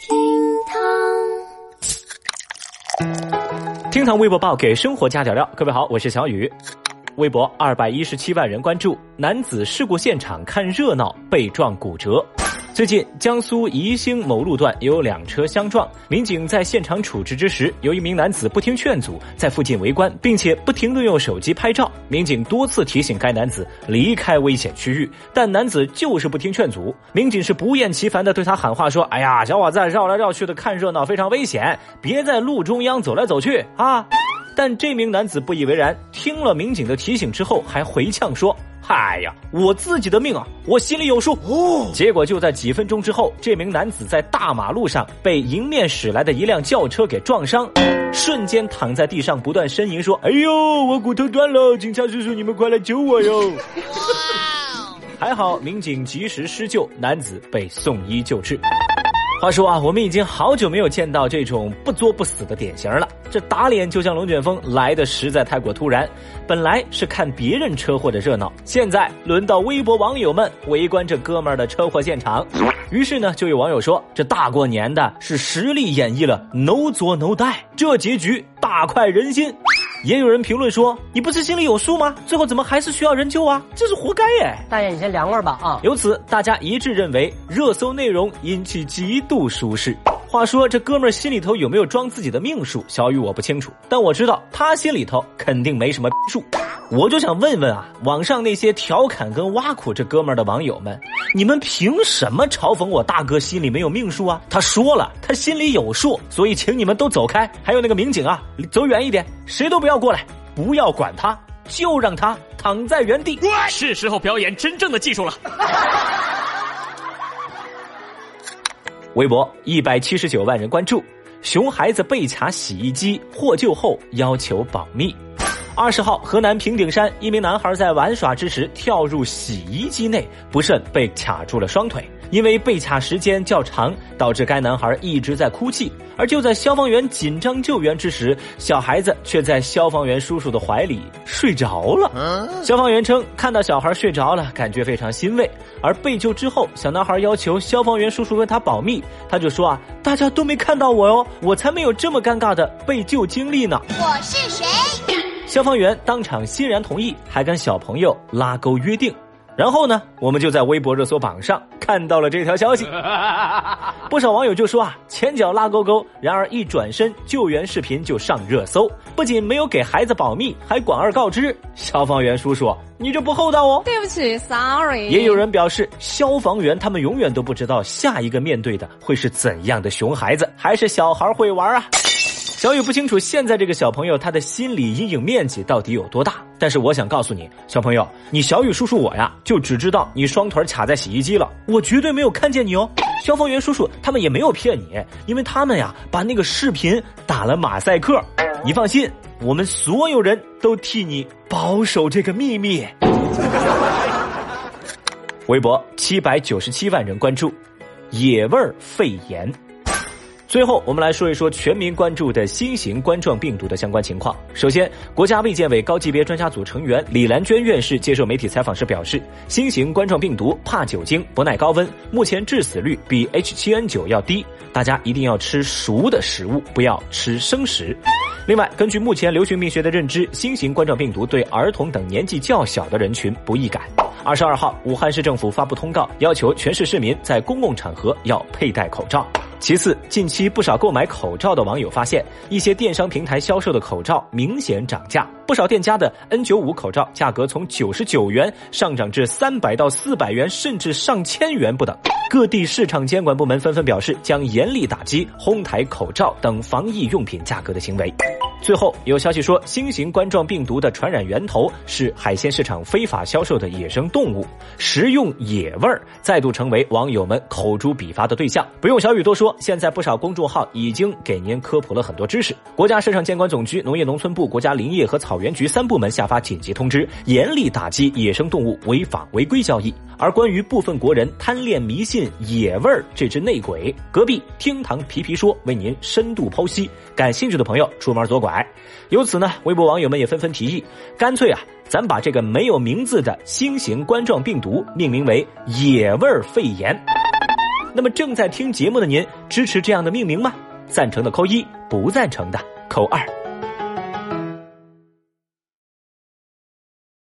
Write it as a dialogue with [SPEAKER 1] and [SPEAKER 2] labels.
[SPEAKER 1] 厅堂，厅堂微博报给生活加点料。各位好，我是小雨。微博二百一十七万人关注，男子事故现场看热闹被撞骨折。最近，江苏宜兴某路段有两车相撞，民警在现场处置之时，有一名男子不听劝阻，在附近围观，并且不停地用手机拍照。民警多次提醒该男子离开危险区域，但男子就是不听劝阻。民警是不厌其烦地对他喊话说：“哎呀，小伙子，绕来绕去的看热闹非常危险，别在路中央走来走去啊！”但这名男子不以为然，听了民警的提醒之后，还回呛说：“嗨呀，我自己的命啊，我心里有数。”哦，结果就在几分钟之后，这名男子在大马路上被迎面驶来的一辆轿车给撞伤，瞬间躺在地上，不断呻吟说：“哎呦，我骨头断了，警察叔叔，你们快来救我哟！” 还好民警及时施救，男子被送医救治。话说啊，我们已经好久没有见到这种不作不死的典型了。这打脸就像龙卷风来的实在太过突然。本来是看别人车祸的热闹，现在轮到微博网友们围观这哥们儿的车祸现场。于是呢，就有网友说：“这大过年的，是实力演绎了 no 作 no die，这结局大快人心。”也有人评论说：“你不是心里有数吗？最后怎么还是需要人救啊？这是活该耶！”
[SPEAKER 2] 大爷，你先凉快吧啊！
[SPEAKER 1] 由此，大家一致认为热搜内容引起极度舒适。话说这哥们儿心里头有没有装自己的命数？小雨我不清楚，但我知道他心里头肯定没什么数。我就想问问啊，网上那些调侃跟挖苦这哥们儿的网友们，你们凭什么嘲讽我大哥心里没有命数啊？他说了，他心里有数，所以请你们都走开。还有那个民警啊，走远一点，谁都不要过来，不要管他，就让他躺在原地。
[SPEAKER 3] 是时候表演真正的技术了。
[SPEAKER 1] 微博一百七十九万人关注，熊孩子被卡洗衣机获救后要求保密。二十号，河南平顶山一名男孩在玩耍之时跳入洗衣机内，不慎被卡住了双腿。因为被卡时间较长，导致该男孩一直在哭泣。而就在消防员紧张救援之时，小孩子却在消防员叔叔的怀里睡着了。消防员称，看到小孩睡着了，感觉非常欣慰。而被救之后，小男孩要求消防员叔叔为他保密，他就说啊，大家都没看到我哟，我才没有这么尴尬的被救经历呢。
[SPEAKER 4] 我是谁？
[SPEAKER 1] 消防员当场欣然同意，还跟小朋友拉钩约定。然后呢，我们就在微博热搜榜上看到了这条消息，不少网友就说啊，前脚拉勾勾，然而一转身，救援视频就上热搜，不仅没有给孩子保密，还广而告之。消防员叔叔，你这不厚道哦！
[SPEAKER 5] 对不起，sorry。
[SPEAKER 1] 也有人表示，消防员他们永远都不知道下一个面对的会是怎样的熊孩子，还是小孩会玩啊。小雨不清楚现在这个小朋友他的心理阴影面积到底有多大，但是我想告诉你，小朋友，你小雨叔叔我呀，就只知道你双腿卡在洗衣机了，我绝对没有看见你哦。消防员叔叔他们也没有骗你，因为他们呀把那个视频打了马赛克。你放心，我们所有人都替你保守这个秘密。微博七百九十七万人关注，野味肺炎。最后，我们来说一说全民关注的新型冠状病毒的相关情况。首先，国家卫健委高级别专家组成员李兰娟院士接受媒体采访时表示，新型冠状病毒怕酒精、不耐高温，目前致死率比 H7N9 要低，大家一定要吃熟的食物，不要吃生食。另外，根据目前流行病学的认知，新型冠状病毒对儿童等年纪较小的人群不易感。二十二号，武汉市政府发布通告，要求全市市民在公共场合要佩戴口罩。其次，近期不少购买口罩的网友发现，一些电商平台销售的口罩明显涨价，不少店家的 N95 口罩价格从九十九元上涨至三百到四百元，甚至上千元不等。各地市场监管部门纷纷表示，将严厉打击哄抬口罩等防疫用品价格的行为。最后有消息说，新型冠状病毒的传染源头是海鲜市场非法销售的野生动物，食用野味儿再度成为网友们口诛笔伐的对象。不用小雨多说，现在不少公众号已经给您科普了很多知识。国家市场监管总局、农业农村部、国家林业和草原局三部门下发紧急通知，严厉打击野生动物违法违规交易。而关于部分国人贪恋迷信野味儿这只内鬼，隔壁厅堂皮皮说为您深度剖析。感兴趣的朋友出门左拐。由此呢，微博网友们也纷纷提议，干脆啊，咱把这个没有名字的新型冠状病毒命名为“野味儿肺炎”。那么正在听节目的您，支持这样的命名吗？赞成的扣一，不赞成的扣二。